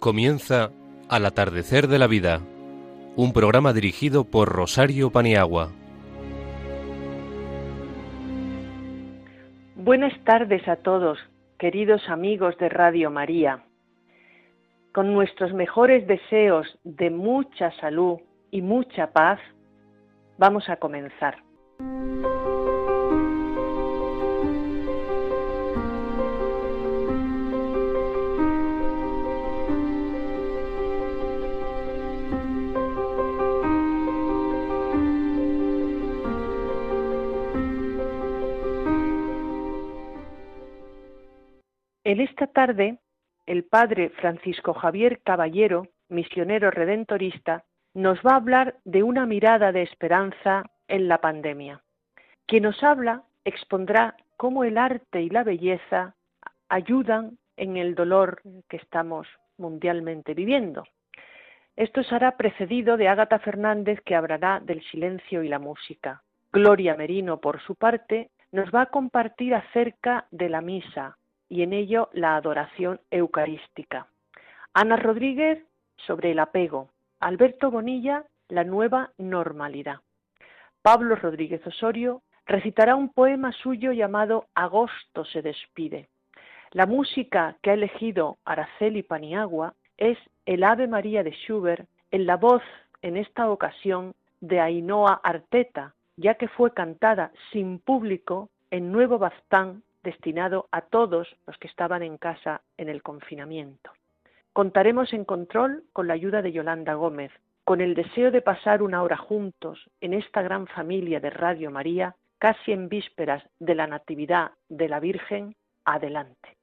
Comienza Al atardecer de la vida, un programa dirigido por Rosario Paniagua. Buenas tardes a todos, queridos amigos de Radio María. Con nuestros mejores deseos de mucha salud y mucha paz, vamos a comenzar. En esta tarde, el padre Francisco Javier Caballero, misionero redentorista, nos va a hablar de una mirada de esperanza en la pandemia. Quien nos habla expondrá cómo el arte y la belleza ayudan en el dolor que estamos mundialmente viviendo. Esto será precedido de Ágata Fernández que hablará del silencio y la música. Gloria Merino, por su parte, nos va a compartir acerca de la misa, y en ello la adoración eucarística. Ana Rodríguez sobre el apego. Alberto Bonilla, la nueva normalidad. Pablo Rodríguez Osorio recitará un poema suyo llamado Agosto se despide. La música que ha elegido Araceli Paniagua es el Ave María de Schubert en la voz, en esta ocasión, de Ainhoa Arteta, ya que fue cantada sin público en Nuevo Bastán destinado a todos los que estaban en casa en el confinamiento. Contaremos en control con la ayuda de Yolanda Gómez, con el deseo de pasar una hora juntos en esta gran familia de Radio María, casi en vísperas de la Natividad de la Virgen, adelante.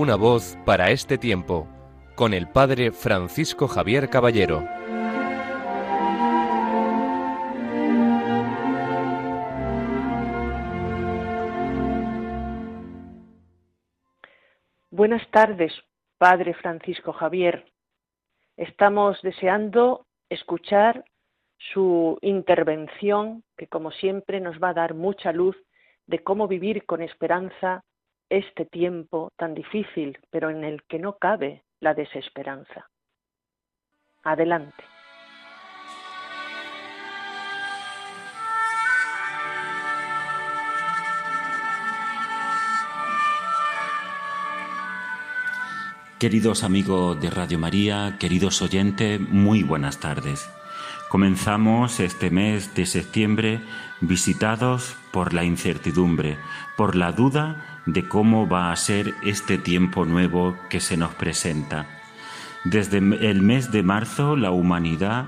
Una voz para este tiempo, con el Padre Francisco Javier Caballero. Buenas tardes, Padre Francisco Javier. Estamos deseando escuchar su intervención, que como siempre nos va a dar mucha luz de cómo vivir con esperanza este tiempo tan difícil, pero en el que no cabe la desesperanza. Adelante. Queridos amigos de Radio María, queridos oyentes, muy buenas tardes. Comenzamos este mes de septiembre visitados por la incertidumbre, por la duda de cómo va a ser este tiempo nuevo que se nos presenta. Desde el mes de marzo la humanidad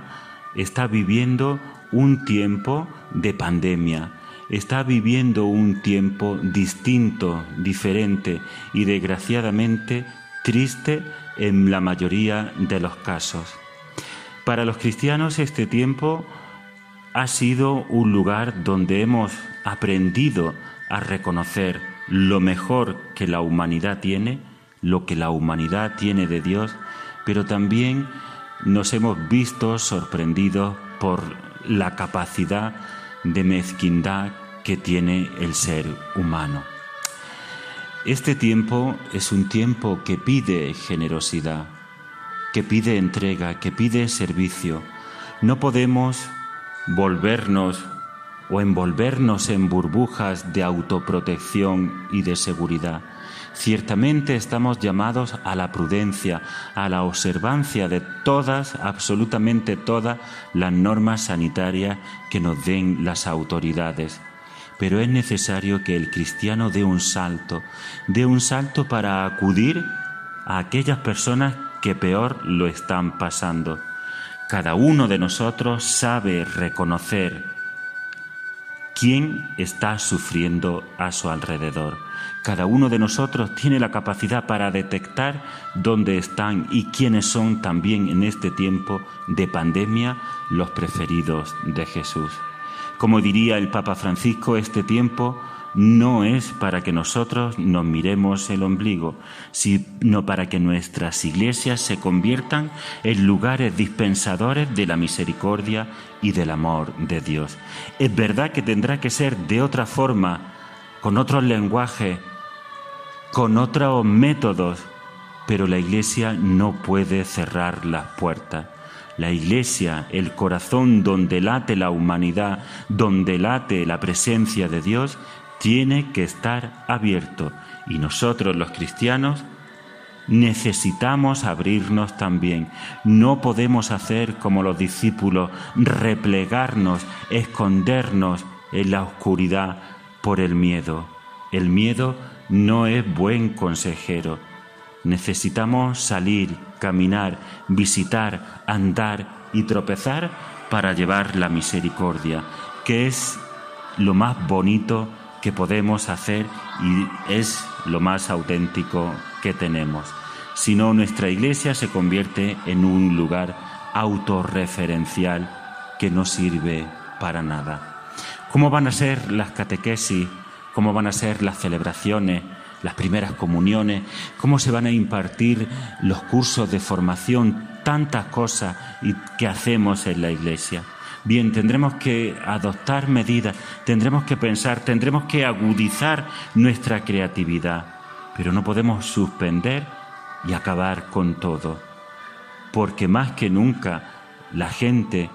está viviendo un tiempo de pandemia, está viviendo un tiempo distinto, diferente y desgraciadamente triste en la mayoría de los casos. Para los cristianos este tiempo ha sido un lugar donde hemos aprendido a reconocer lo mejor que la humanidad tiene, lo que la humanidad tiene de Dios, pero también nos hemos visto sorprendidos por la capacidad de mezquindad que tiene el ser humano. Este tiempo es un tiempo que pide generosidad, que pide entrega, que pide servicio. No podemos volvernos o envolvernos en burbujas de autoprotección y de seguridad. Ciertamente estamos llamados a la prudencia, a la observancia de todas, absolutamente todas las normas sanitarias que nos den las autoridades. Pero es necesario que el cristiano dé un salto, dé un salto para acudir a aquellas personas que peor lo están pasando. Cada uno de nosotros sabe reconocer quién está sufriendo a su alrededor. Cada uno de nosotros tiene la capacidad para detectar dónde están y quiénes son también en este tiempo de pandemia los preferidos de Jesús. Como diría el Papa Francisco, este tiempo no es para que nosotros nos miremos el ombligo, sino para que nuestras iglesias se conviertan en lugares dispensadores de la misericordia y del amor de Dios. Es verdad que tendrá que ser de otra forma, con otros lenguajes, con otros métodos, pero la iglesia no puede cerrar las puertas. La iglesia, el corazón donde late la humanidad, donde late la presencia de Dios, tiene que estar abierto y nosotros los cristianos necesitamos abrirnos también. No podemos hacer como los discípulos, replegarnos, escondernos en la oscuridad por el miedo. El miedo no es buen consejero. Necesitamos salir, caminar, visitar, andar y tropezar para llevar la misericordia, que es lo más bonito que podemos hacer y es lo más auténtico que tenemos. Si no, nuestra iglesia se convierte en un lugar autorreferencial que no sirve para nada. ¿Cómo van a ser las catequesis? ¿Cómo van a ser las celebraciones? las primeras comuniones, cómo se van a impartir los cursos de formación, tantas cosas que hacemos en la iglesia. Bien, tendremos que adoptar medidas, tendremos que pensar, tendremos que agudizar nuestra creatividad, pero no podemos suspender y acabar con todo, porque más que nunca la gente,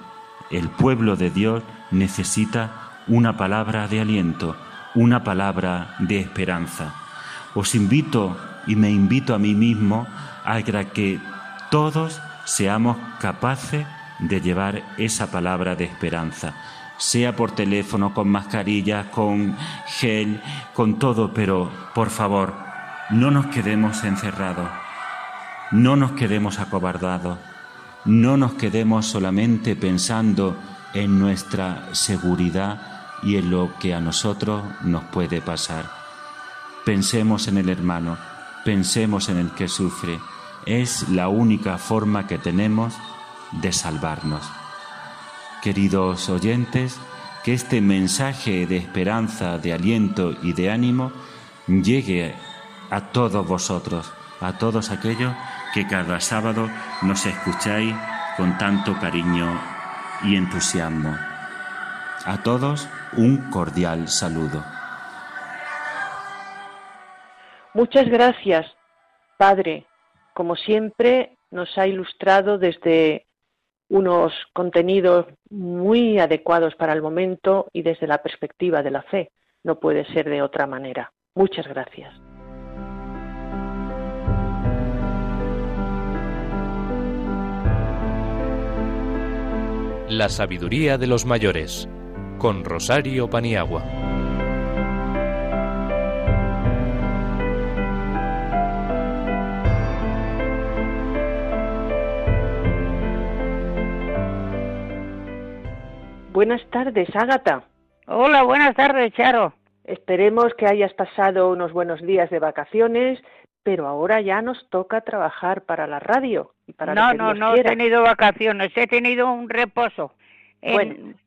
el pueblo de Dios necesita una palabra de aliento, una palabra de esperanza. Os invito y me invito a mí mismo a que todos seamos capaces de llevar esa palabra de esperanza, sea por teléfono, con mascarilla, con gel, con todo, pero por favor, no nos quedemos encerrados, no nos quedemos acobardados, no nos quedemos solamente pensando en nuestra seguridad y en lo que a nosotros nos puede pasar. Pensemos en el hermano, pensemos en el que sufre. Es la única forma que tenemos de salvarnos. Queridos oyentes, que este mensaje de esperanza, de aliento y de ánimo llegue a todos vosotros, a todos aquellos que cada sábado nos escucháis con tanto cariño y entusiasmo. A todos un cordial saludo. Muchas gracias, Padre. Como siempre, nos ha ilustrado desde unos contenidos muy adecuados para el momento y desde la perspectiva de la fe. No puede ser de otra manera. Muchas gracias. La sabiduría de los mayores con Rosario Paniagua. Buenas tardes, Ágata. Hola, buenas tardes, Charo. Esperemos que hayas pasado unos buenos días de vacaciones, pero ahora ya nos toca trabajar para la radio y para No, no, no he tenido vacaciones, he tenido un reposo.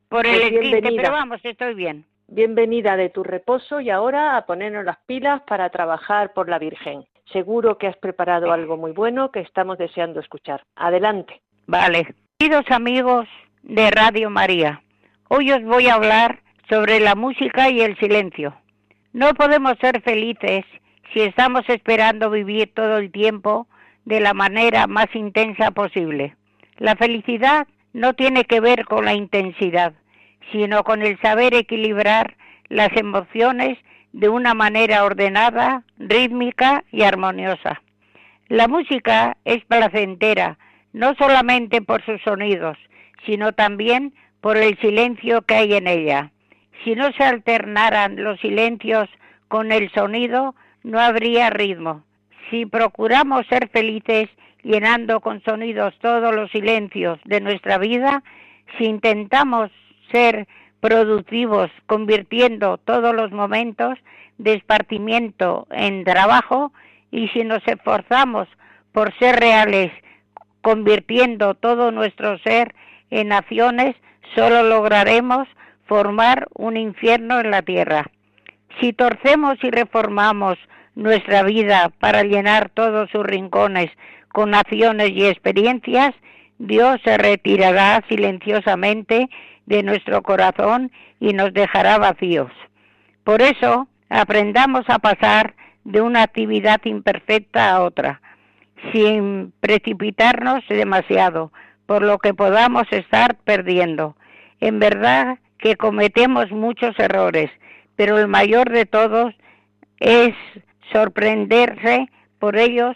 por el pues pero vamos, estoy bien. Bienvenida de tu reposo y ahora a ponernos las pilas para trabajar por la Virgen. Seguro que has preparado algo muy bueno que estamos deseando escuchar. Adelante. Vale. Queridos amigos de Radio María, Hoy os voy a hablar sobre la música y el silencio. No podemos ser felices si estamos esperando vivir todo el tiempo de la manera más intensa posible. La felicidad no tiene que ver con la intensidad, sino con el saber equilibrar las emociones de una manera ordenada, rítmica y armoniosa. La música es placentera, no solamente por sus sonidos, sino también por el silencio que hay en ella. Si no se alternaran los silencios con el sonido, no habría ritmo. Si procuramos ser felices llenando con sonidos todos los silencios de nuestra vida, si intentamos ser productivos convirtiendo todos los momentos de esparcimiento en trabajo y si nos esforzamos por ser reales convirtiendo todo nuestro ser en acciones, solo lograremos formar un infierno en la tierra. Si torcemos y reformamos nuestra vida para llenar todos sus rincones con acciones y experiencias, Dios se retirará silenciosamente de nuestro corazón y nos dejará vacíos. Por eso, aprendamos a pasar de una actividad imperfecta a otra, sin precipitarnos demasiado, por lo que podamos estar perdiendo. En verdad que cometemos muchos errores, pero el mayor de todos es sorprenderse por ellos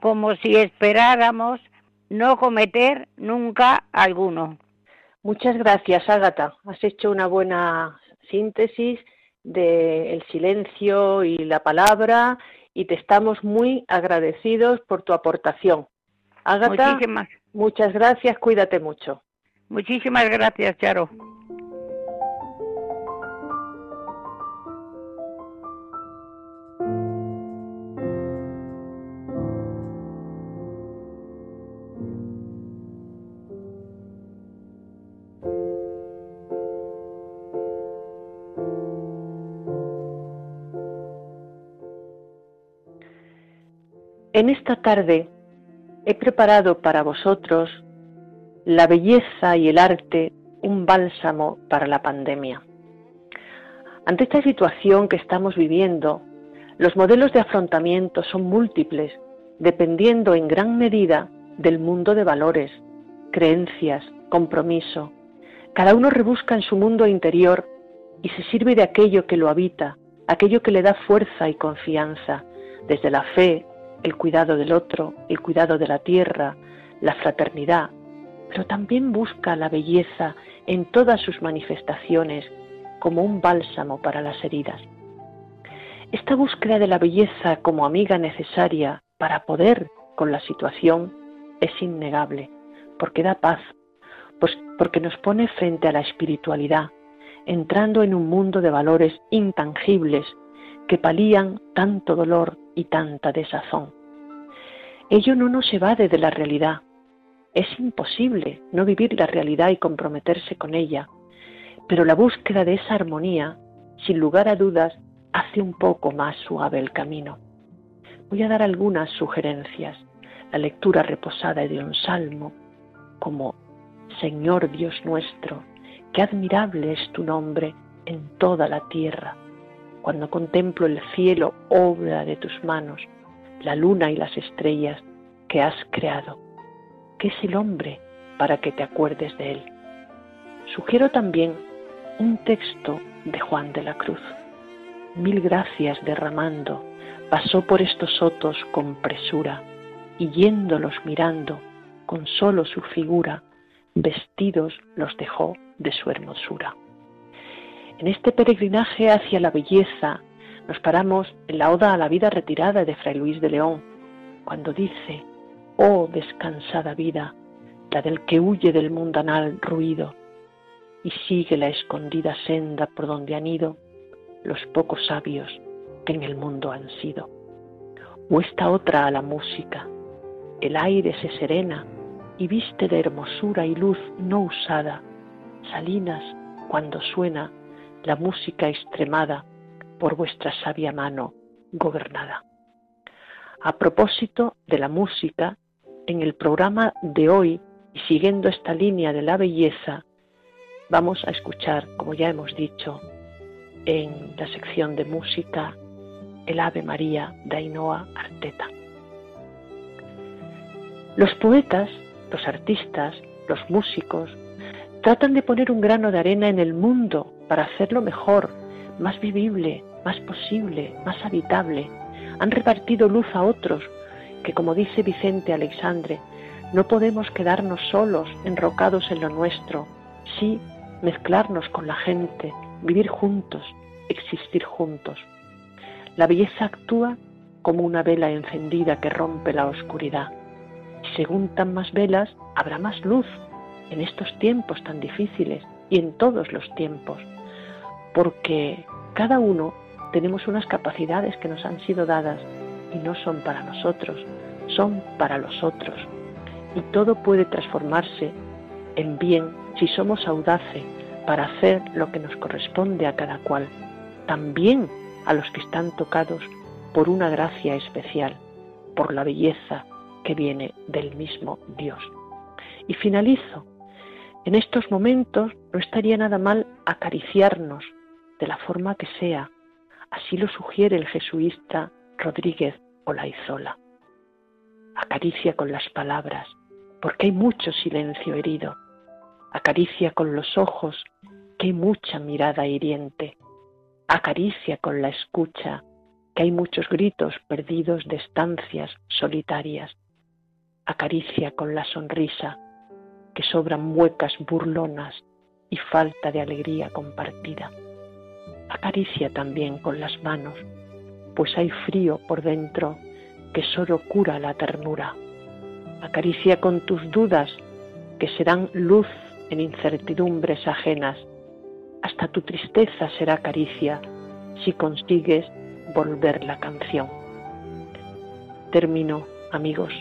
como si esperáramos no cometer nunca alguno. Muchas gracias, Ágata. Has hecho una buena síntesis del silencio y la palabra y te estamos muy agradecidos por tu aportación. Ágata, muchas gracias, cuídate mucho. Muchísimas gracias, Charo. En esta tarde he preparado para vosotros la belleza y el arte, un bálsamo para la pandemia. Ante esta situación que estamos viviendo, los modelos de afrontamiento son múltiples, dependiendo en gran medida del mundo de valores, creencias, compromiso. Cada uno rebusca en su mundo interior y se sirve de aquello que lo habita, aquello que le da fuerza y confianza, desde la fe, el cuidado del otro, el cuidado de la tierra, la fraternidad, pero también busca la belleza en todas sus manifestaciones como un bálsamo para las heridas. Esta búsqueda de la belleza como amiga necesaria para poder con la situación es innegable, porque da paz, pues porque nos pone frente a la espiritualidad, entrando en un mundo de valores intangibles que palían tanto dolor y tanta desazón. Ello no nos evade de la realidad. Es imposible no vivir la realidad y comprometerse con ella, pero la búsqueda de esa armonía, sin lugar a dudas, hace un poco más suave el camino. Voy a dar algunas sugerencias. La lectura reposada de un salmo, como Señor Dios nuestro, qué admirable es tu nombre en toda la tierra cuando contemplo el cielo, obra de tus manos, la luna y las estrellas que has creado. ¿Qué es el hombre para que te acuerdes de él? Sugiero también un texto de Juan de la Cruz. Mil gracias derramando, pasó por estos sotos con presura, y yéndolos mirando, con solo su figura, vestidos los dejó de su hermosura. En este peregrinaje hacia la belleza nos paramos en la Oda a la vida retirada de Fray Luis de León, cuando dice, oh descansada vida, la del que huye del mundanal ruido y sigue la escondida senda por donde han ido los pocos sabios que en el mundo han sido. O esta otra a la música, el aire se serena y viste de hermosura y luz no usada, salinas cuando suena la música extremada por vuestra sabia mano gobernada. A propósito de la música, en el programa de hoy, y siguiendo esta línea de la belleza, vamos a escuchar, como ya hemos dicho, en la sección de música, el Ave María de Ainhoa Arteta. Los poetas, los artistas, los músicos, tratan de poner un grano de arena en el mundo para hacerlo mejor, más vivible, más posible, más habitable. Han repartido luz a otros que, como dice Vicente Alexandre, no podemos quedarnos solos, enrocados en lo nuestro, sí mezclarnos con la gente, vivir juntos, existir juntos. La belleza actúa como una vela encendida que rompe la oscuridad. Y según tan más velas, habrá más luz en estos tiempos tan difíciles y en todos los tiempos porque cada uno tenemos unas capacidades que nos han sido dadas y no son para nosotros, son para los otros. Y todo puede transformarse en bien si somos audaces para hacer lo que nos corresponde a cada cual. también a los que están tocados por una gracia especial, por la belleza que viene del mismo Dios. Y finalizo. En estos momentos no estaría nada mal acariciarnos de la forma que sea. Así lo sugiere el jesuita Rodríguez Olaizola. Acaricia con las palabras, porque hay mucho silencio herido. Acaricia con los ojos, que hay mucha mirada hiriente. Acaricia con la escucha, que hay muchos gritos perdidos de estancias solitarias. Acaricia con la sonrisa, que sobran muecas burlonas y falta de alegría compartida. Acaricia también con las manos, pues hay frío por dentro que solo cura la ternura. Acaricia con tus dudas, que serán luz en incertidumbres ajenas. Hasta tu tristeza será caricia si consigues volver la canción. Termino, amigos.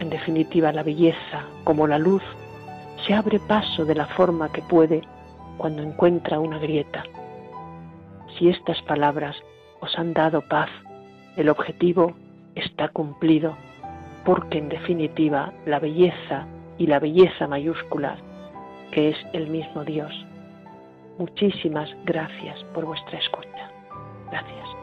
En definitiva, la belleza, como la luz, se abre paso de la forma que puede cuando encuentra una grieta. Si estas palabras os han dado paz, el objetivo está cumplido, porque en definitiva la belleza y la belleza mayúscula, que es el mismo Dios. Muchísimas gracias por vuestra escucha. Gracias.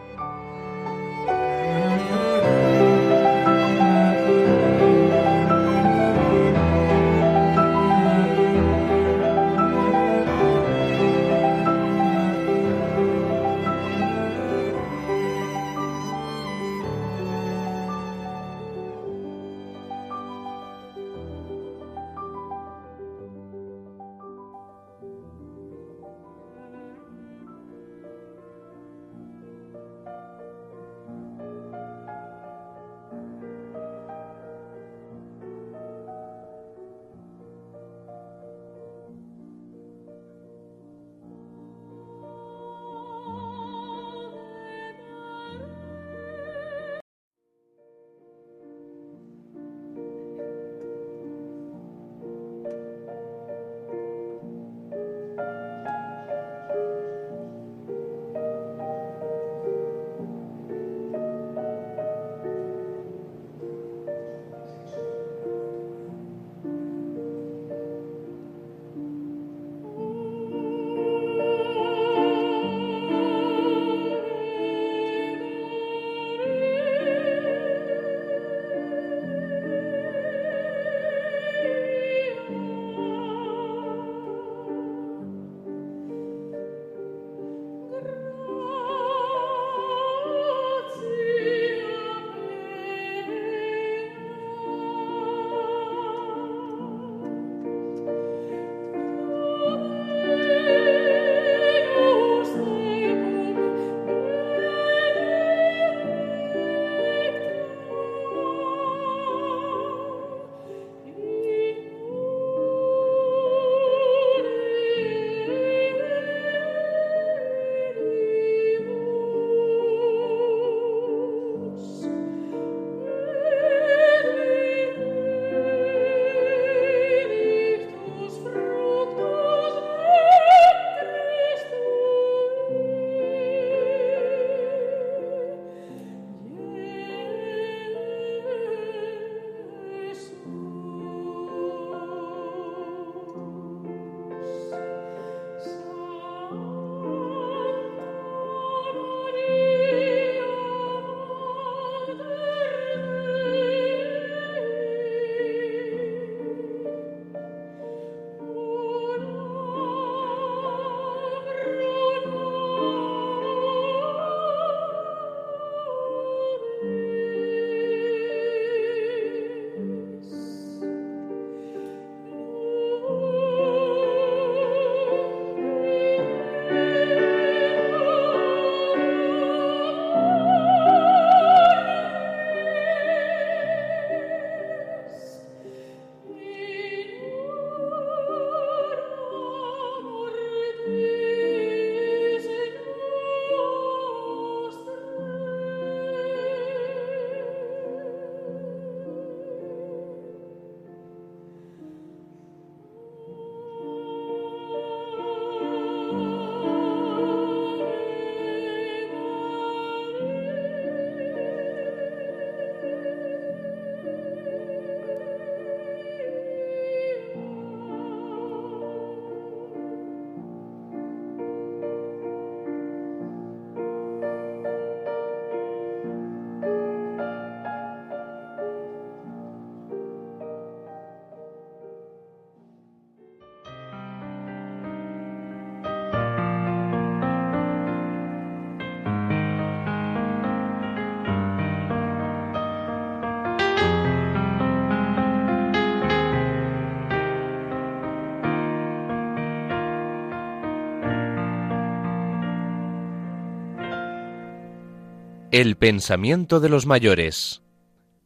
El pensamiento de los mayores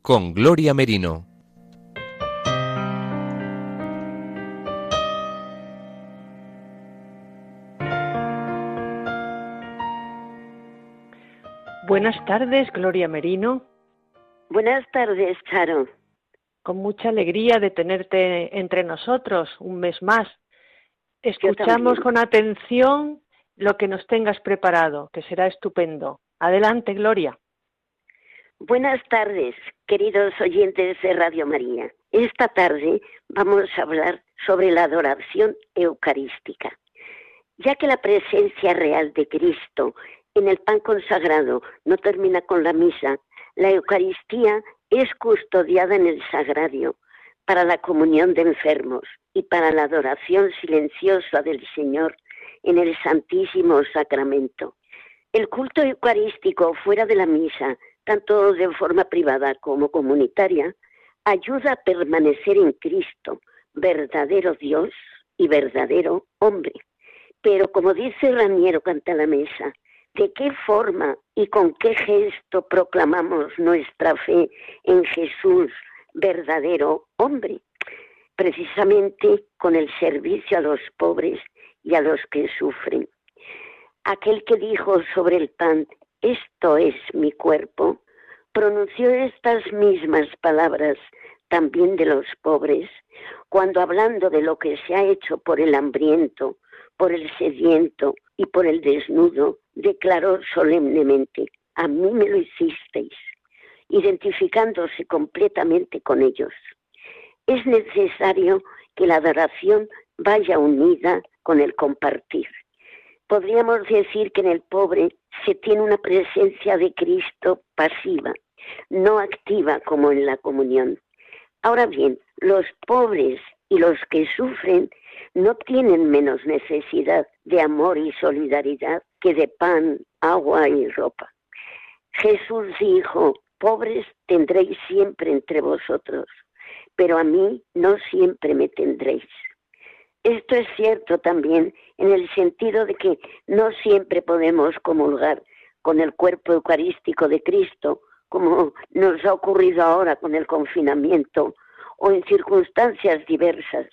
con Gloria Merino. Buenas tardes, Gloria Merino. Buenas tardes, Charo. Con mucha alegría de tenerte entre nosotros un mes más. Escuchamos con atención lo que nos tengas preparado, que será estupendo. Adelante, Gloria. Buenas tardes, queridos oyentes de Radio María. Esta tarde vamos a hablar sobre la adoración eucarística, ya que la presencia real de Cristo en el pan consagrado no termina con la misa, la Eucaristía es custodiada en el sagrario para la comunión de enfermos y para la adoración silenciosa del Señor en el Santísimo Sacramento. El culto eucarístico fuera de la misa, tanto de forma privada como comunitaria, ayuda a permanecer en Cristo, verdadero Dios y verdadero hombre. Pero como dice Raniero Canta la Mesa, ¿de qué forma y con qué gesto proclamamos nuestra fe en Jesús, verdadero hombre? Precisamente con el servicio a los pobres y a los que sufren. Aquel que dijo sobre el pan, esto es mi cuerpo, pronunció estas mismas palabras también de los pobres, cuando hablando de lo que se ha hecho por el hambriento, por el sediento y por el desnudo, declaró solemnemente, a mí me lo hicisteis, identificándose completamente con ellos. Es necesario que la adoración vaya unida con el compartir. Podríamos decir que en el pobre se tiene una presencia de Cristo pasiva, no activa como en la comunión. Ahora bien, los pobres y los que sufren no tienen menos necesidad de amor y solidaridad que de pan, agua y ropa. Jesús dijo, pobres tendréis siempre entre vosotros, pero a mí no siempre me tendréis. Esto es cierto también en el sentido de que no siempre podemos comulgar con el cuerpo eucarístico de Cristo, como nos ha ocurrido ahora con el confinamiento, o en circunstancias diversas,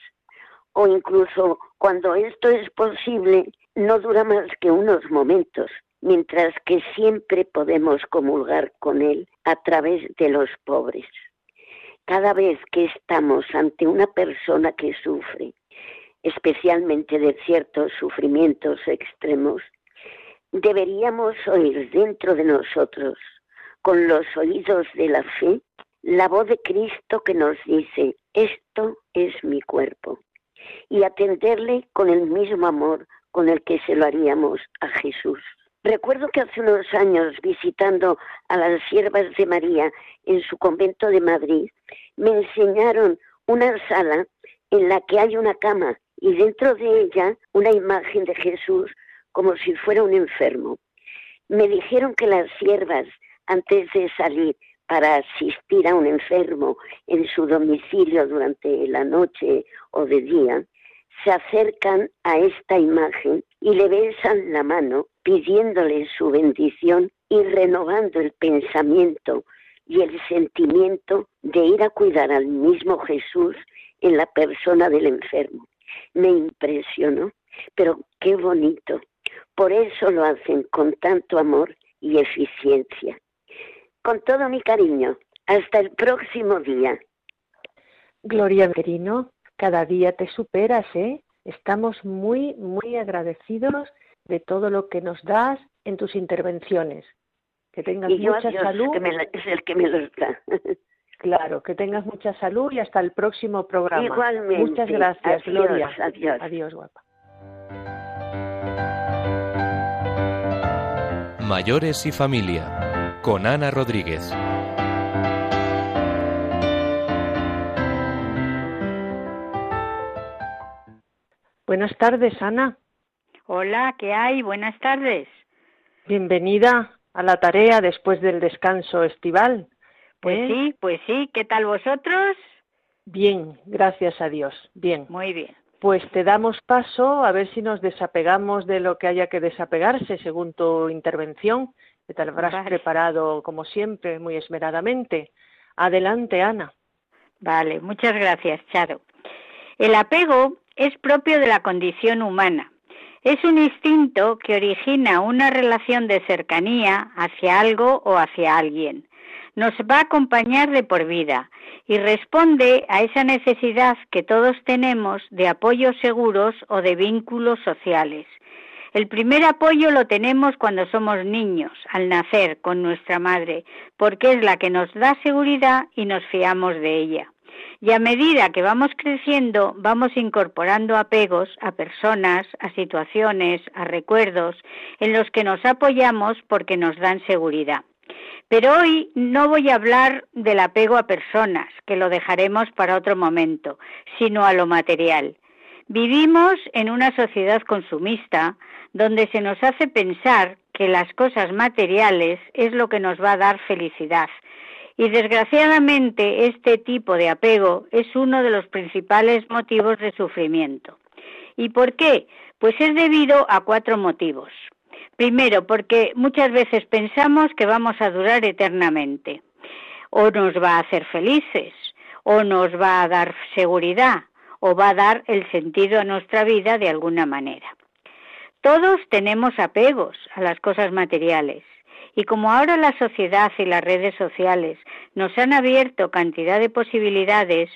o incluso cuando esto es posible, no dura más que unos momentos, mientras que siempre podemos comulgar con Él a través de los pobres. Cada vez que estamos ante una persona que sufre, especialmente de ciertos sufrimientos extremos, deberíamos oír dentro de nosotros, con los oídos de la fe, la voz de Cristo que nos dice, esto es mi cuerpo, y atenderle con el mismo amor con el que se lo haríamos a Jesús. Recuerdo que hace unos años, visitando a las siervas de María en su convento de Madrid, me enseñaron una sala en la que hay una cama y dentro de ella una imagen de Jesús como si fuera un enfermo. Me dijeron que las siervas, antes de salir para asistir a un enfermo en su domicilio durante la noche o de día, se acercan a esta imagen y le besan la mano pidiéndole su bendición y renovando el pensamiento y el sentimiento de ir a cuidar al mismo Jesús en la persona del enfermo me impresionó, pero qué bonito. Por eso lo hacen con tanto amor y eficiencia. Con todo mi cariño, hasta el próximo día. Gloria Verino, cada día te superas, ¿eh? Estamos muy, muy agradecidos de todo lo que nos das en tus intervenciones. Que tengas mucha salud. es el que me lo da. Claro, que tengas mucha salud y hasta el próximo programa. Igualmente. Muchas gracias, Gloria. Adiós. Adiós, guapa. Mayores y familia, con Ana Rodríguez. Buenas tardes, Ana. Hola, ¿qué hay? Buenas tardes. Bienvenida a la tarea después del descanso estival. Pues ¿Eh? sí, pues sí. ¿Qué tal vosotros? Bien, gracias a Dios. Bien. Muy bien. Pues te damos paso a ver si nos desapegamos de lo que haya que desapegarse según tu intervención que te habrás preparado como siempre, muy esmeradamente. Adelante, Ana. Vale, muchas gracias, Charo. El apego es propio de la condición humana. Es un instinto que origina una relación de cercanía hacia algo o hacia alguien. Nos va a acompañar de por vida y responde a esa necesidad que todos tenemos de apoyos seguros o de vínculos sociales. El primer apoyo lo tenemos cuando somos niños, al nacer con nuestra madre, porque es la que nos da seguridad y nos fiamos de ella. Y a medida que vamos creciendo, vamos incorporando apegos a personas, a situaciones, a recuerdos, en los que nos apoyamos porque nos dan seguridad. Pero hoy no voy a hablar del apego a personas, que lo dejaremos para otro momento, sino a lo material. Vivimos en una sociedad consumista donde se nos hace pensar que las cosas materiales es lo que nos va a dar felicidad. Y desgraciadamente este tipo de apego es uno de los principales motivos de sufrimiento. ¿Y por qué? Pues es debido a cuatro motivos. Primero, porque muchas veces pensamos que vamos a durar eternamente. O nos va a hacer felices, o nos va a dar seguridad, o va a dar el sentido a nuestra vida de alguna manera. Todos tenemos apegos a las cosas materiales. Y como ahora la sociedad y las redes sociales nos han abierto cantidad de posibilidades,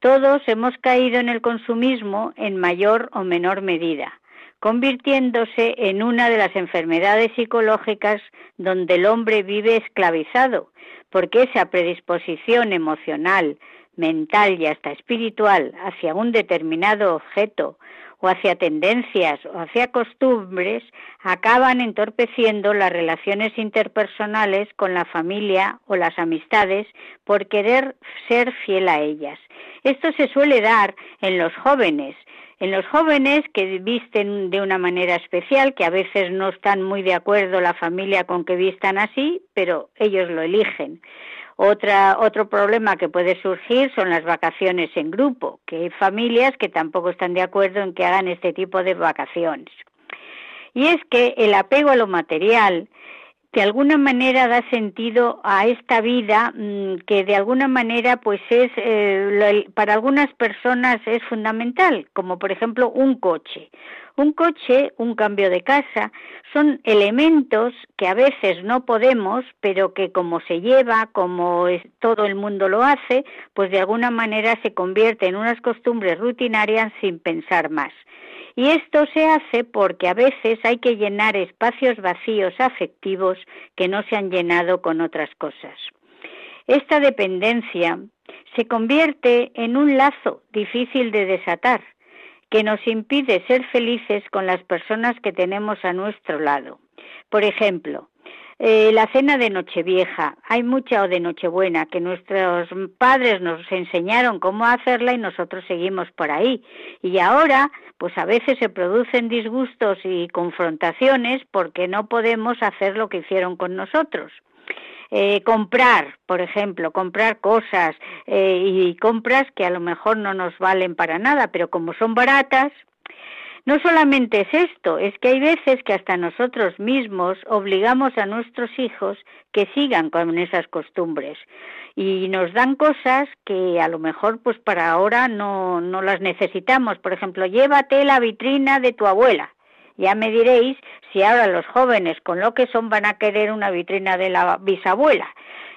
todos hemos caído en el consumismo en mayor o menor medida, convirtiéndose en una de las enfermedades psicológicas donde el hombre vive esclavizado, porque esa predisposición emocional, mental y hasta espiritual hacia un determinado objeto o hacia tendencias o hacia costumbres acaban entorpeciendo las relaciones interpersonales con la familia o las amistades por querer ser fiel a ellas. Esto se suele dar en los jóvenes, en los jóvenes que visten de una manera especial, que a veces no están muy de acuerdo la familia con que vistan así, pero ellos lo eligen. Otra, otro problema que puede surgir son las vacaciones en grupo, que hay familias que tampoco están de acuerdo en que hagan este tipo de vacaciones. Y es que el apego a lo material de alguna manera da sentido a esta vida mm, que de alguna manera pues es eh, para algunas personas es fundamental como por ejemplo un coche. Un coche un cambio de casa son elementos que a veces no podemos pero que como se lleva como todo el mundo lo hace pues de alguna manera se convierte en unas costumbres rutinarias sin pensar más y esto se hace porque a veces hay que llenar espacios vacíos afectivos que no se han llenado con otras cosas. Esta dependencia se convierte en un lazo difícil de desatar, que nos impide ser felices con las personas que tenemos a nuestro lado. Por ejemplo, eh, la cena de Nochevieja, hay mucha o de Nochebuena que nuestros padres nos enseñaron cómo hacerla y nosotros seguimos por ahí. Y ahora, pues a veces se producen disgustos y confrontaciones porque no podemos hacer lo que hicieron con nosotros. Eh, comprar, por ejemplo, comprar cosas eh, y compras que a lo mejor no nos valen para nada, pero como son baratas, no solamente es esto, es que hay veces que hasta nosotros mismos obligamos a nuestros hijos que sigan con esas costumbres y nos dan cosas que a lo mejor pues para ahora no, no las necesitamos. Por ejemplo, llévate la vitrina de tu abuela. Ya me diréis si ahora los jóvenes con lo que son van a querer una vitrina de la bisabuela.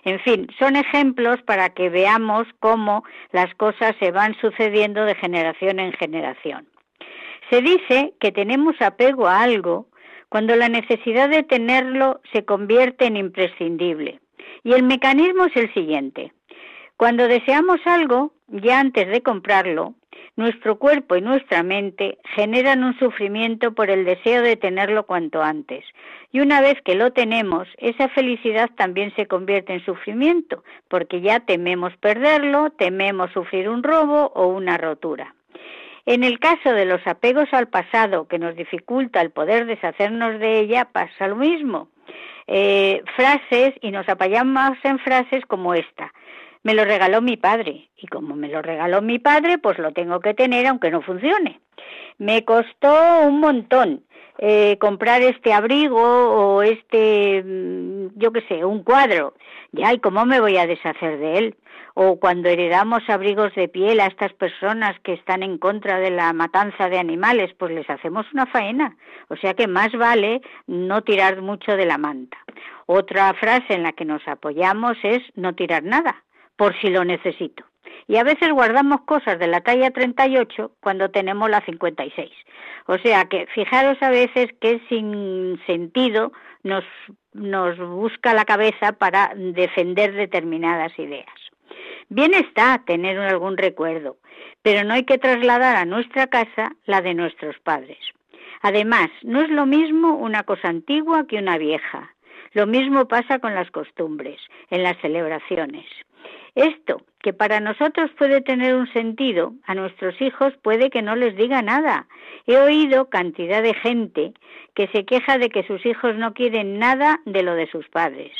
En fin, son ejemplos para que veamos cómo las cosas se van sucediendo de generación en generación. Se dice que tenemos apego a algo cuando la necesidad de tenerlo se convierte en imprescindible. Y el mecanismo es el siguiente. Cuando deseamos algo, ya antes de comprarlo, nuestro cuerpo y nuestra mente generan un sufrimiento por el deseo de tenerlo cuanto antes. Y una vez que lo tenemos, esa felicidad también se convierte en sufrimiento, porque ya tememos perderlo, tememos sufrir un robo o una rotura. En el caso de los apegos al pasado que nos dificulta el poder deshacernos de ella, pasa lo mismo. Eh, frases y nos apoyamos en frases como esta. Me lo regaló mi padre y como me lo regaló mi padre, pues lo tengo que tener aunque no funcione. Me costó un montón. eh, comprar este abrigo o este, mm, yo qué sé, un cuadro. Ya, ¿y cómo me voy a deshacer de él? O cuando heredamos abrigos de piel a estas personas que están en contra de la matanza de animales, pues les hacemos una faena. O sea que más vale no tirar mucho de la manta. Otra frase en la que nos apoyamos es no tirar nada, por si lo necesito. Y a veces guardamos cosas de la talla 38 cuando tenemos la 56. O sea que fijaros a veces que sin sentido nos, nos busca la cabeza para defender determinadas ideas. Bien está tener algún recuerdo, pero no hay que trasladar a nuestra casa la de nuestros padres. Además, no es lo mismo una cosa antigua que una vieja. Lo mismo pasa con las costumbres, en las celebraciones. Esto, que para nosotros puede tener un sentido, a nuestros hijos puede que no les diga nada. He oído cantidad de gente que se queja de que sus hijos no quieren nada de lo de sus padres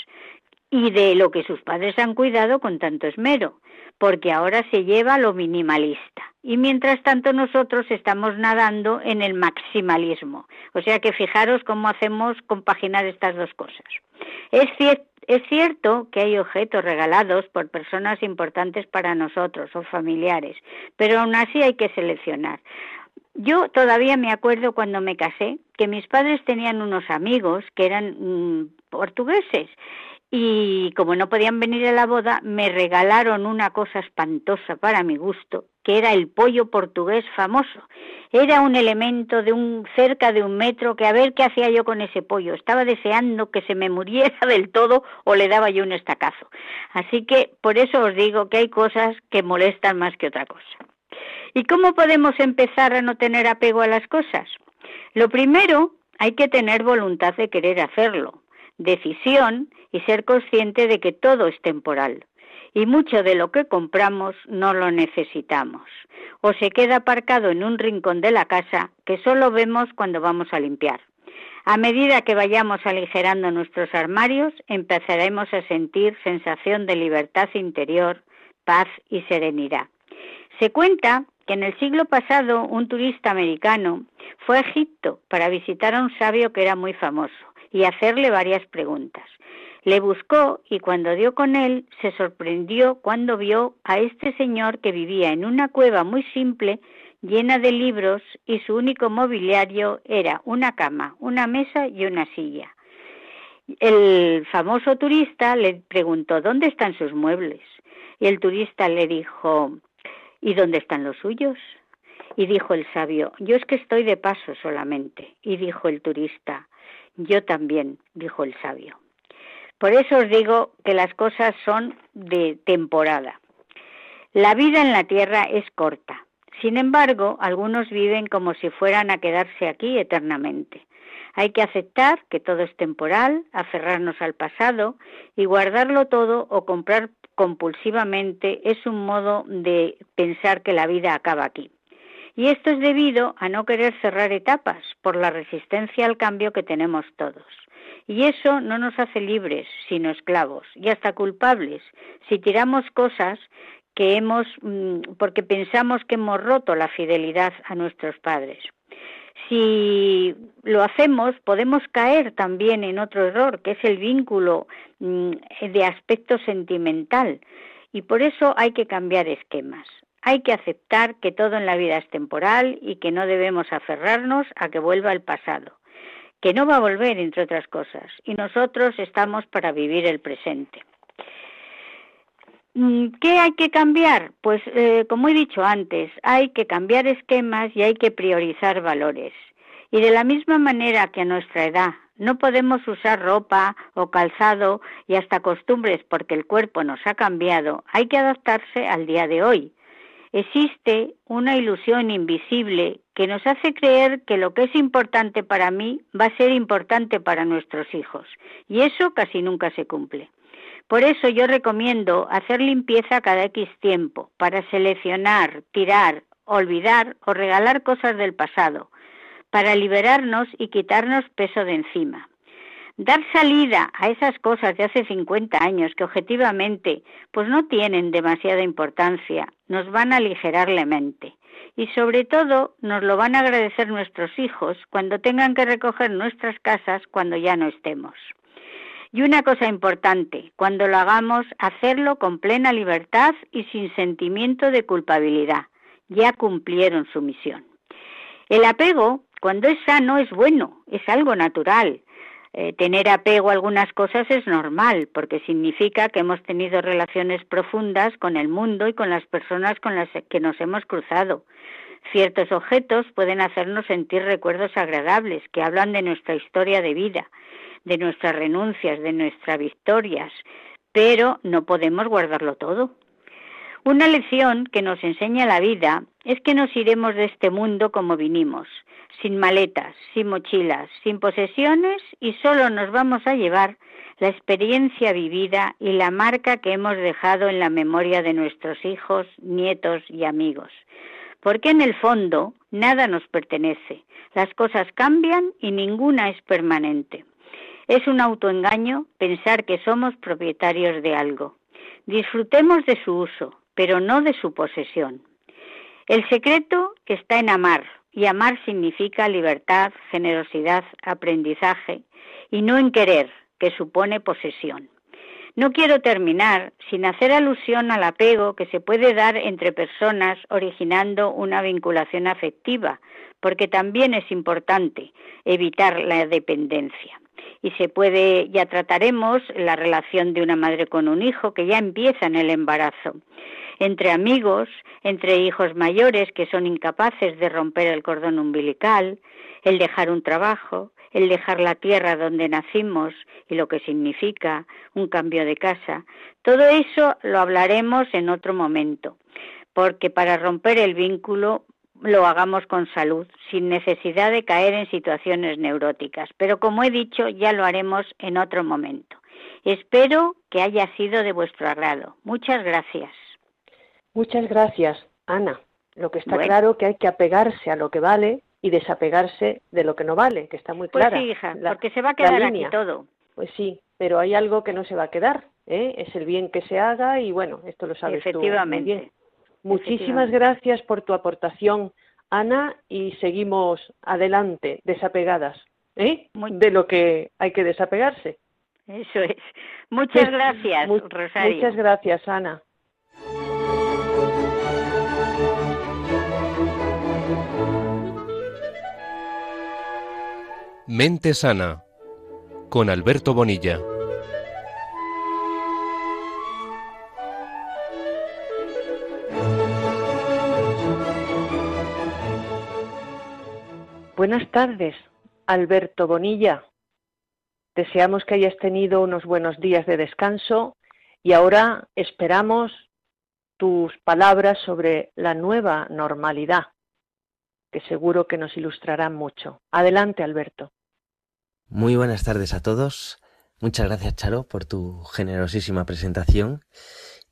y de lo que sus padres han cuidado con tanto esmero, porque ahora se lleva lo minimalista. Y mientras tanto nosotros estamos nadando en el maximalismo. O sea que fijaros cómo hacemos compaginar estas dos cosas. Es cierto es cierto que hay objetos regalados por personas importantes para nosotros o familiares, pero aún así hay que seleccionar. Yo todavía me acuerdo cuando me casé que mis padres tenían unos amigos que eran mm, portugueses y como no podían venir a la boda, me regalaron una cosa espantosa para mi gusto, que era el pollo portugués famoso. Era un elemento de un cerca de un metro que a ver qué hacía yo con ese pollo. Estaba deseando que se me muriera del todo o le daba yo un estacazo. Así que por eso os digo que hay cosas que molestan más que otra cosa. ¿Y cómo podemos empezar a no tener apego a las cosas? Lo primero, hay que tener voluntad de querer hacerlo, decisión y ser consciente de que todo es temporal y mucho de lo que compramos no lo necesitamos o se queda aparcado en un rincón de la casa que solo vemos cuando vamos a limpiar. A medida que vayamos aligerando nuestros armarios, empezaremos a sentir sensación de libertad interior, paz y serenidad. Se cuenta que en el siglo pasado un turista americano fue a Egipto para visitar a un sabio que era muy famoso y hacerle varias preguntas. Le buscó y cuando dio con él se sorprendió cuando vio a este señor que vivía en una cueva muy simple llena de libros y su único mobiliario era una cama, una mesa y una silla. El famoso turista le preguntó ¿dónde están sus muebles? Y el turista le dijo ¿y dónde están los suyos? Y dijo el sabio, yo es que estoy de paso solamente. Y dijo el turista, yo también, dijo el sabio. Por eso os digo que las cosas son de temporada. La vida en la tierra es corta. Sin embargo, algunos viven como si fueran a quedarse aquí eternamente. Hay que aceptar que todo es temporal, aferrarnos al pasado y guardarlo todo o comprar compulsivamente es un modo de pensar que la vida acaba aquí. Y esto es debido a no querer cerrar etapas por la resistencia al cambio que tenemos todos. Y eso no nos hace libres, sino esclavos, y hasta culpables, si tiramos cosas que hemos, mm, porque pensamos que hemos roto la fidelidad a nuestros padres. Si lo hacemos, podemos caer también en otro error, que es el vínculo mm, de aspecto sentimental. Y por eso hay que cambiar esquemas. Hay que aceptar que todo en la vida es temporal y que no debemos aferrarnos a que vuelva el pasado que no va a volver, entre otras cosas, y nosotros estamos para vivir el presente. Mm, ¿Qué hay que cambiar? Pues, eh, como he dicho antes, hay que cambiar esquemas y hay que priorizar valores. Y de la misma manera que a nuestra edad no podemos usar ropa o calzado y hasta costumbres porque el cuerpo nos ha cambiado, hay que adaptarse al día de hoy existe una ilusión invisible que nos hace creer que lo que es importante para mí va a ser importante para nuestros hijos, y eso casi nunca se cumple. Por eso yo recomiendo hacer limpieza cada X tiempo, para seleccionar, tirar, olvidar o regalar cosas del pasado, para liberarnos y quitarnos peso de encima. Dar salida a esas cosas de hace 50 años que objetivamente pues no tienen demasiada importancia, nos van a aligerar la mente y sobre todo nos lo van a agradecer nuestros hijos cuando tengan que recoger nuestras casas cuando ya no estemos. Y una cosa importante, cuando lo hagamos, hacerlo con plena libertad y sin sentimiento de culpabilidad. Ya cumplieron su misión. El apego, cuando es sano, es bueno, es algo natural. Eh, tener apego a algunas cosas es normal, porque significa que hemos tenido relaciones profundas con el mundo y con las personas con las que nos hemos cruzado. Ciertos objetos pueden hacernos sentir recuerdos agradables que hablan de nuestra historia de vida, de nuestras renuncias, de nuestras victorias, pero no podemos guardarlo todo. Una lección que nos enseña la vida es que nos iremos de este mundo como vinimos, sin maletas, sin mochilas, sin posesiones y solo nos vamos a llevar la experiencia vivida y la marca que hemos dejado en la memoria de nuestros hijos, nietos y amigos. Porque en el fondo nada nos pertenece, las cosas cambian y ninguna es permanente. Es un autoengaño pensar que somos propietarios de algo. Disfrutemos de su uso, pero no de su posesión. El secreto está en amar, y amar significa libertad, generosidad, aprendizaje, y no en querer, que supone posesión. No quiero terminar sin hacer alusión al apego que se puede dar entre personas originando una vinculación afectiva, porque también es importante evitar la dependencia. Y se puede, ya trataremos la relación de una madre con un hijo que ya empieza en el embarazo entre amigos, entre hijos mayores que son incapaces de romper el cordón umbilical, el dejar un trabajo, el dejar la tierra donde nacimos y lo que significa un cambio de casa. Todo eso lo hablaremos en otro momento, porque para romper el vínculo lo hagamos con salud, sin necesidad de caer en situaciones neuróticas. Pero como he dicho, ya lo haremos en otro momento. Espero que haya sido de vuestro agrado. Muchas gracias. Muchas gracias, Ana. Lo que está claro que hay que apegarse a lo que vale y desapegarse de lo que no vale, que está muy clara. Pues sí, hija, porque se va a quedar aquí todo. Pues sí, pero hay algo que no se va a quedar, ¿eh? es el bien que se haga y bueno, esto lo sabes Efectivamente. tú muy bien. Muchísimas gracias por tu aportación, Ana, y seguimos adelante, desapegadas, ¿eh? de lo que hay que desapegarse. Eso es. Muchas gracias, Rosario. Muchas gracias, Ana. Mente Sana con Alberto Bonilla. Buenas tardes, Alberto Bonilla. Deseamos que hayas tenido unos buenos días de descanso y ahora esperamos tus palabras sobre la nueva normalidad, que seguro que nos ilustrarán mucho. Adelante, Alberto. Muy buenas tardes a todos. Muchas gracias, Charo, por tu generosísima presentación.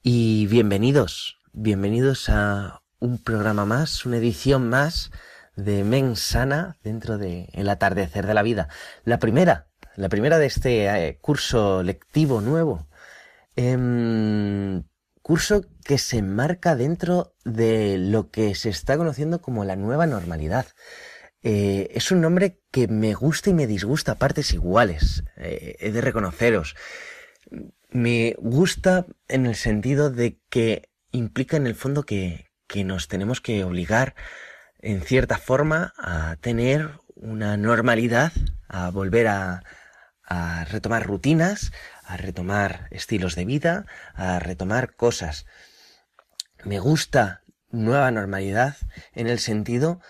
Y bienvenidos, bienvenidos a un programa más, una edición más de Mensana dentro de El atardecer de la vida. La primera, la primera de este eh, curso lectivo nuevo. Em, curso que se enmarca dentro de lo que se está conociendo como la nueva normalidad. Eh, es un nombre que me gusta y me disgusta a partes iguales. Eh, he de reconoceros. Me gusta en el sentido de que implica en el fondo que, que nos tenemos que obligar en cierta forma a tener una normalidad, a volver a, a retomar rutinas, a retomar estilos de vida, a retomar cosas. Me gusta nueva normalidad en el sentido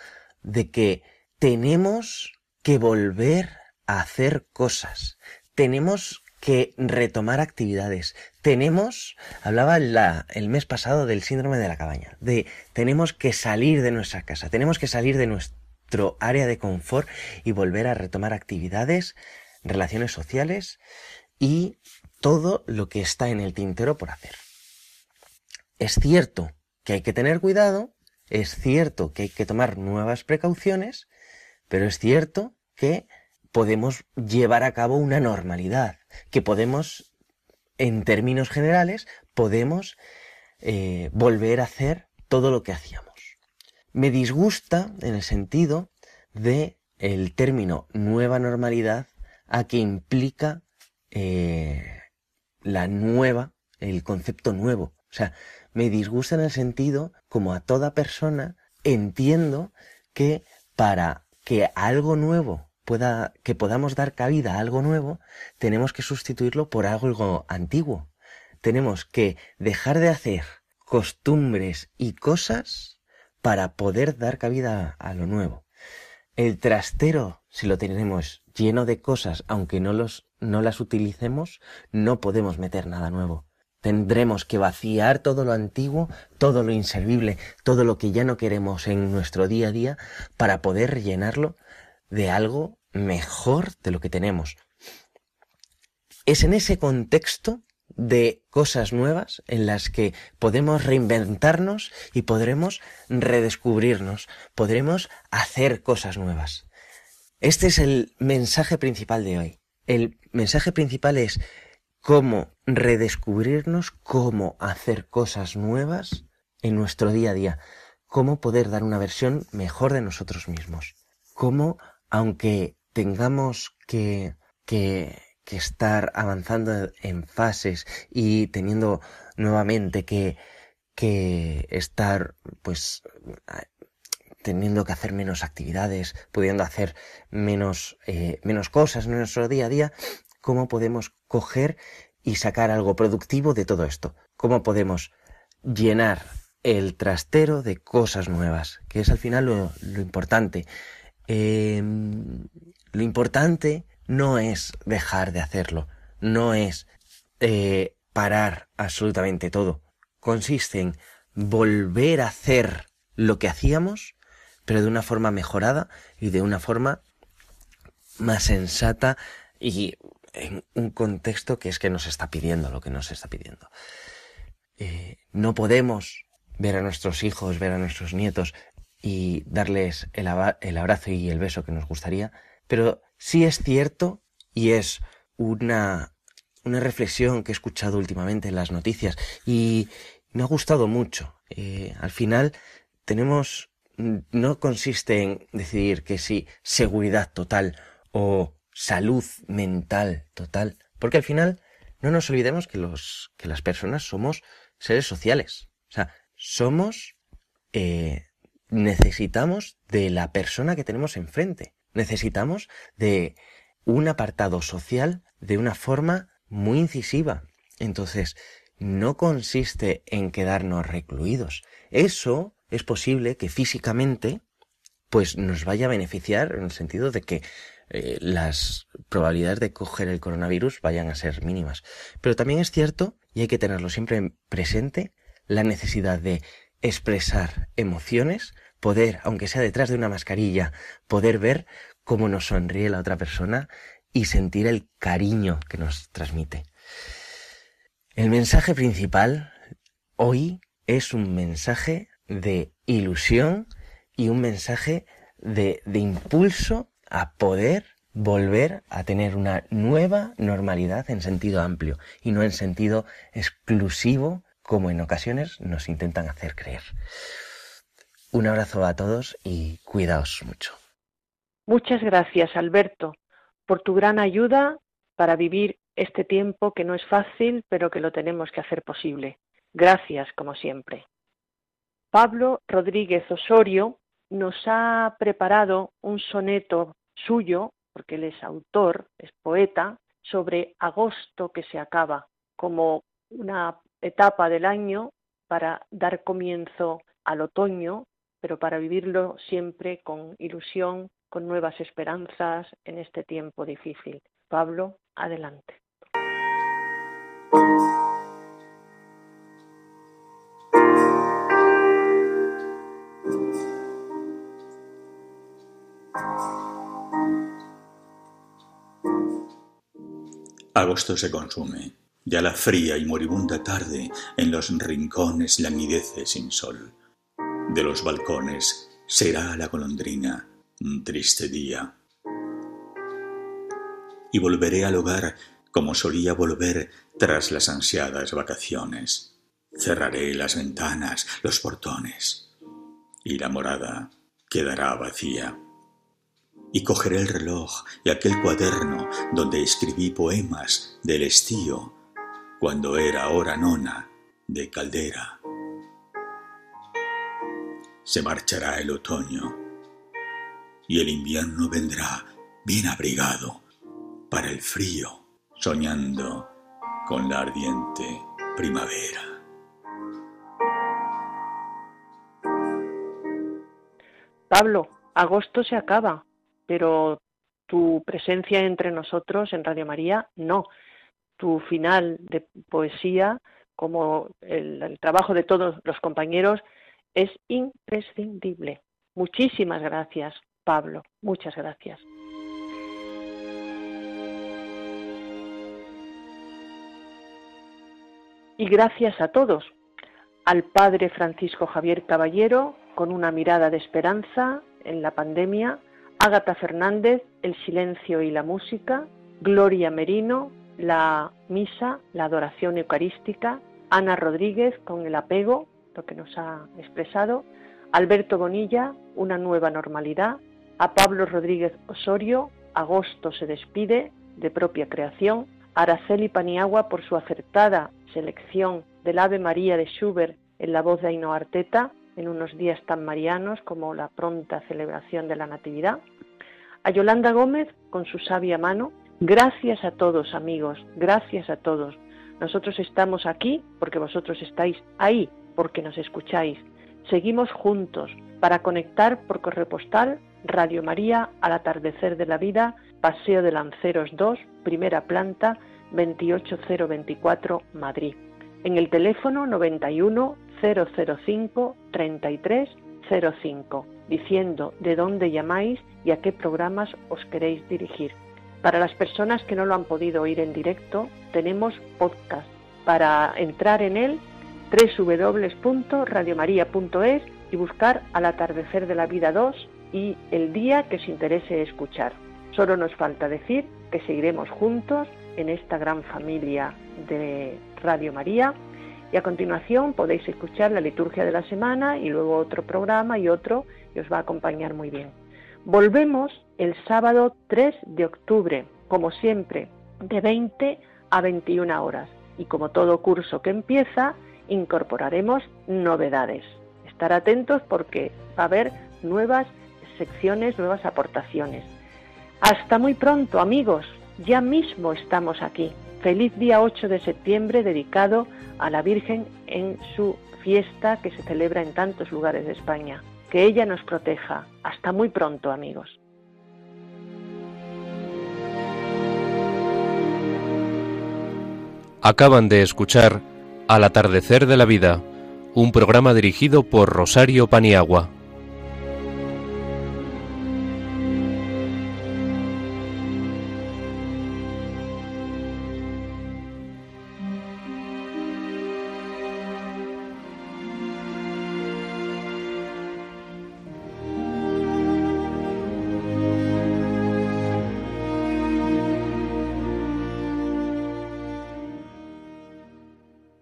de que tenemos que volver a hacer cosas. Tenemos que retomar actividades. Tenemos, hablaba el mes pasado del síndrome de la cabaña, de tenemos que salir de nuestra casa, tenemos que salir de nuestro área de confort y volver a retomar actividades, relaciones sociales y todo lo que está en el tintero por hacer. Es cierto que hay que tener cuidado, es cierto que hay que tomar nuevas precauciones, pero es cierto que podemos llevar a cabo una normalidad, que podemos, en términos generales, podemos eh, volver a hacer todo lo que hacíamos. Me disgusta en el sentido de el término nueva normalidad a que implica eh, la nueva, el concepto nuevo. O sea, me disgusta en el sentido como a toda persona entiendo que para que algo nuevo pueda, que podamos dar cabida a algo nuevo, tenemos que sustituirlo por algo antiguo. Tenemos que dejar de hacer costumbres y cosas para poder dar cabida a lo nuevo. El trastero, si lo tenemos lleno de cosas, aunque no, los, no las utilicemos, no podemos meter nada nuevo. Tendremos que vaciar todo lo antiguo, todo lo inservible, todo lo que ya no queremos en nuestro día a día para poder rellenarlo de algo mejor de lo que tenemos. Es en ese contexto de cosas nuevas en las que podemos reinventarnos y podremos redescubrirnos, podremos hacer cosas nuevas. Este es el mensaje principal de hoy. El mensaje principal es cómo redescubrirnos, cómo hacer cosas nuevas en nuestro día a día, cómo poder dar una versión mejor de nosotros mismos, cómo, aunque tengamos que, que, que estar avanzando en fases y teniendo nuevamente que, que estar, pues, teniendo que hacer menos actividades, pudiendo hacer menos, eh, menos cosas en nuestro día a día, cómo podemos coger y sacar algo productivo de todo esto. Cómo podemos llenar el trastero de cosas nuevas, que es al final lo, importante. Em, lo importante no es dejar de hacerlo, no es eh, parar absolutamente todo. Consiste en volver a hacer lo que hacíamos, pero de una forma mejorada y de una forma más sensata y en un contexto que es que nos está pidiendo lo que nos está pidiendo. Eh, no podemos ver a nuestros hijos, ver a nuestros nietos y darles el, abrazo y el beso que nos gustaría, pero sí es cierto y es una, una reflexión que he escuchado últimamente en las noticias y me ha gustado mucho. Eh, al final tenemos, no consiste en decidir que sí, seguridad total o salud mental total. Porque al final no nos olvidemos que, los, que las personas somos seres sociales. O sea, somos, eh, necesitamos de la persona que tenemos enfrente. Necesitamos de un apartado social de una forma muy incisiva. Entonces, no consiste en quedarnos recluidos. Eso es posible que físicamente pues nos vaya a beneficiar en el sentido de que eh, las probabilidades de coger el coronavirus vayan a ser mínimas. Pero también es cierto, y hay que tenerlo siempre presente, la necesidad de expresar emociones, poder, aunque sea detrás de una mascarilla, poder ver cómo nos sonríe la otra persona y sentir el cariño que nos transmite. El mensaje principal hoy es un mensaje de ilusión y un mensaje de, de impulso a poder volver a tener una nueva normalidad en sentido amplio y no en sentido exclusivo como en ocasiones nos intentan hacer creer. Un abrazo a todos y cuidaos mucho. Muchas gracias, Alberto, por tu gran ayuda para vivir este tiempo que no es fácil, pero que lo tenemos que hacer posible. Gracias, como siempre. Pablo Rodríguez Osorio nos ha preparado un soneto suyo, porque él es autor, es poeta, sobre agosto que se acaba, como una etapa del año para dar comienzo al otoño, pero para vivirlo siempre con ilusión, con nuevas esperanzas en este tiempo difícil. Pablo, adelante. Agosto se consume. Ya la fría y moribunda tarde en los rincones languidece sin sol. De los balcones será la golondrina un triste día. y volveré al hogar como solía volver tras las ansiadas vacaciones. Cerraré las ventanas, los portones, y la morada quedará vacía. Y cogeré el reloj y aquel cuaderno donde escribí poemas del estío cuando era hora nona de caldera. Se marchará el otoño y el invierno vendrá bien abrigado para el frío, soñando con la ardiente primavera. Pablo, agosto se acaba, pero tu presencia entre nosotros en Radio María no. Tu final de poesía, como el, trabajo de todos los compañeros, es imprescindible. Muchísimas gracias, Pablo. Muchas gracias. Y gracias a todos, al Padre Francisco Javier Caballero, con una mirada de esperanza en la pandemia, Ágata Fernández, el silencio y la música, Gloria Merino, la misa, la adoración eucarística, Ana Rodríguez con el apego, lo que nos ha expresado, Alberto Bonilla, una nueva normalidad, a Pablo Rodríguez Osorio, agosto se despide de propia creación, Araceli Paniagua por su acertada selección del Ave María de Schubert en la voz de Ainhoa Arteta, en unos días tan marianos como la pronta celebración de la Natividad. A Yolanda Gómez con su sabia mano. Gracias a todos amigos, gracias a todos. Nosotros estamos aquí porque vosotros estáis ahí, porque nos escucháis. Seguimos juntos para conectar por correo postal Radio María al atardecer de la vida, Paseo de Lanceros 2, primera planta, 28024, Madrid. En el teléfono 91 005 3305, diciendo de dónde llamáis y a qué programas os queréis dirigir. Para las personas que no lo han podido oír en directo, tenemos podcast. Para entrar en él, www.radiomaria.es y buscar Al atardecer de la vida 2 y el día que os interese escuchar. Solo nos falta decir que seguiremos juntos en esta gran familia de Radio María y a continuación podéis escuchar la liturgia de la semana y luego otro programa y otro que os va a acompañar muy bien. Volvemos el sábado 3 de octubre, como siempre, de 20 a 21 horas. Y como todo curso que empieza, incorporaremos novedades. Estar atentos porque va a haber nuevas secciones, nuevas aportaciones. Hasta muy pronto, amigos. Ya mismo estamos aquí. Feliz día 8 de septiembre dedicado a la Virgen en su fiesta que se celebra en tantos lugares de España. Que ella nos proteja. Hasta muy pronto, amigos. Acaban de escuchar Al atardecer de la vida, un programa dirigido por Rosario Paniagua.